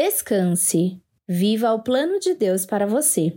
Descanse. Viva o plano de Deus para você.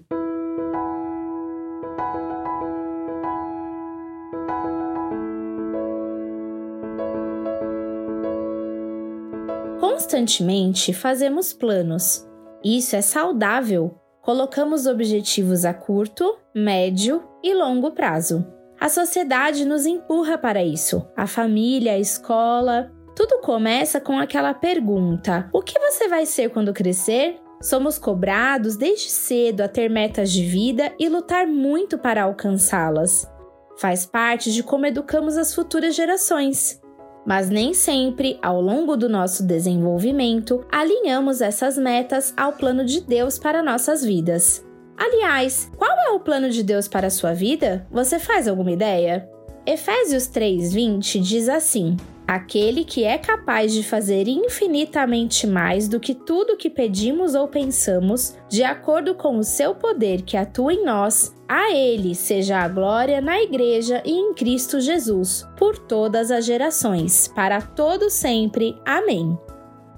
Constantemente fazemos planos. Isso é saudável. Colocamos objetivos a curto, médio e longo prazo. A sociedade nos empurra para isso. A família, a escola. Tudo começa com aquela pergunta: o que você vai ser quando crescer? Somos cobrados desde cedo a ter metas de vida e lutar muito para alcançá-las. Faz parte de como educamos as futuras gerações. Mas nem sempre, ao longo do nosso desenvolvimento, alinhamos essas metas ao plano de Deus para nossas vidas. Aliás, qual é o plano de Deus para a sua vida? Você faz alguma ideia? Efésios 3:20 diz assim: Aquele que é capaz de fazer infinitamente mais do que tudo que pedimos ou pensamos, de acordo com o seu poder que atua em nós, a Ele seja a glória na Igreja e em Cristo Jesus, por todas as gerações, para todo sempre. Amém.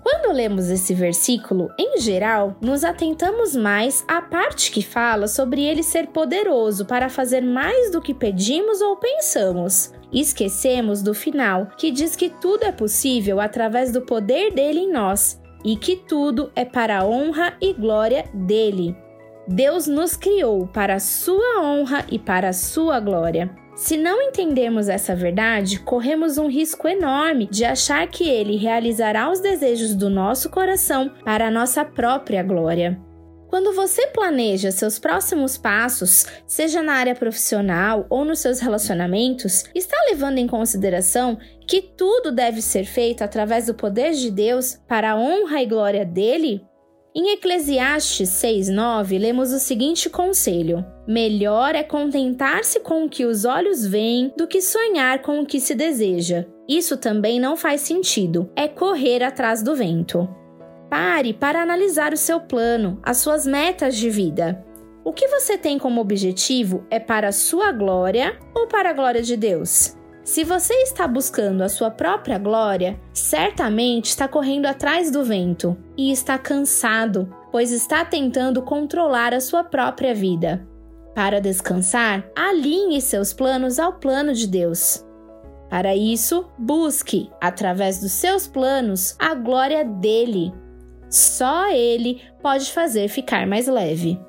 Quando lemos esse versículo, em geral, nos atentamos mais à parte que fala sobre ele ser poderoso para fazer mais do que pedimos ou pensamos. Esquecemos do final, que diz que tudo é possível através do poder dele em nós e que tudo é para a honra e glória dele. Deus nos criou para a sua honra e para a sua glória. Se não entendermos essa verdade, corremos um risco enorme de achar que ele realizará os desejos do nosso coração para a nossa própria glória. Quando você planeja seus próximos passos, seja na área profissional ou nos seus relacionamentos, está levando em consideração que tudo deve ser feito através do poder de Deus para a honra e glória dele? Em Eclesiastes 6:9 lemos o seguinte conselho: Melhor é contentar-se com o que os olhos veem do que sonhar com o que se deseja. Isso também não faz sentido, é correr atrás do vento. Pare para analisar o seu plano, as suas metas de vida. O que você tem como objetivo é para a sua glória ou para a glória de Deus? Se você está buscando a sua própria glória, certamente está correndo atrás do vento e está cansado, pois está tentando controlar a sua própria vida. Para descansar, alinhe seus planos ao plano de Deus. Para isso, busque, através dos seus planos, a glória dele. Só ele pode fazer ficar mais leve.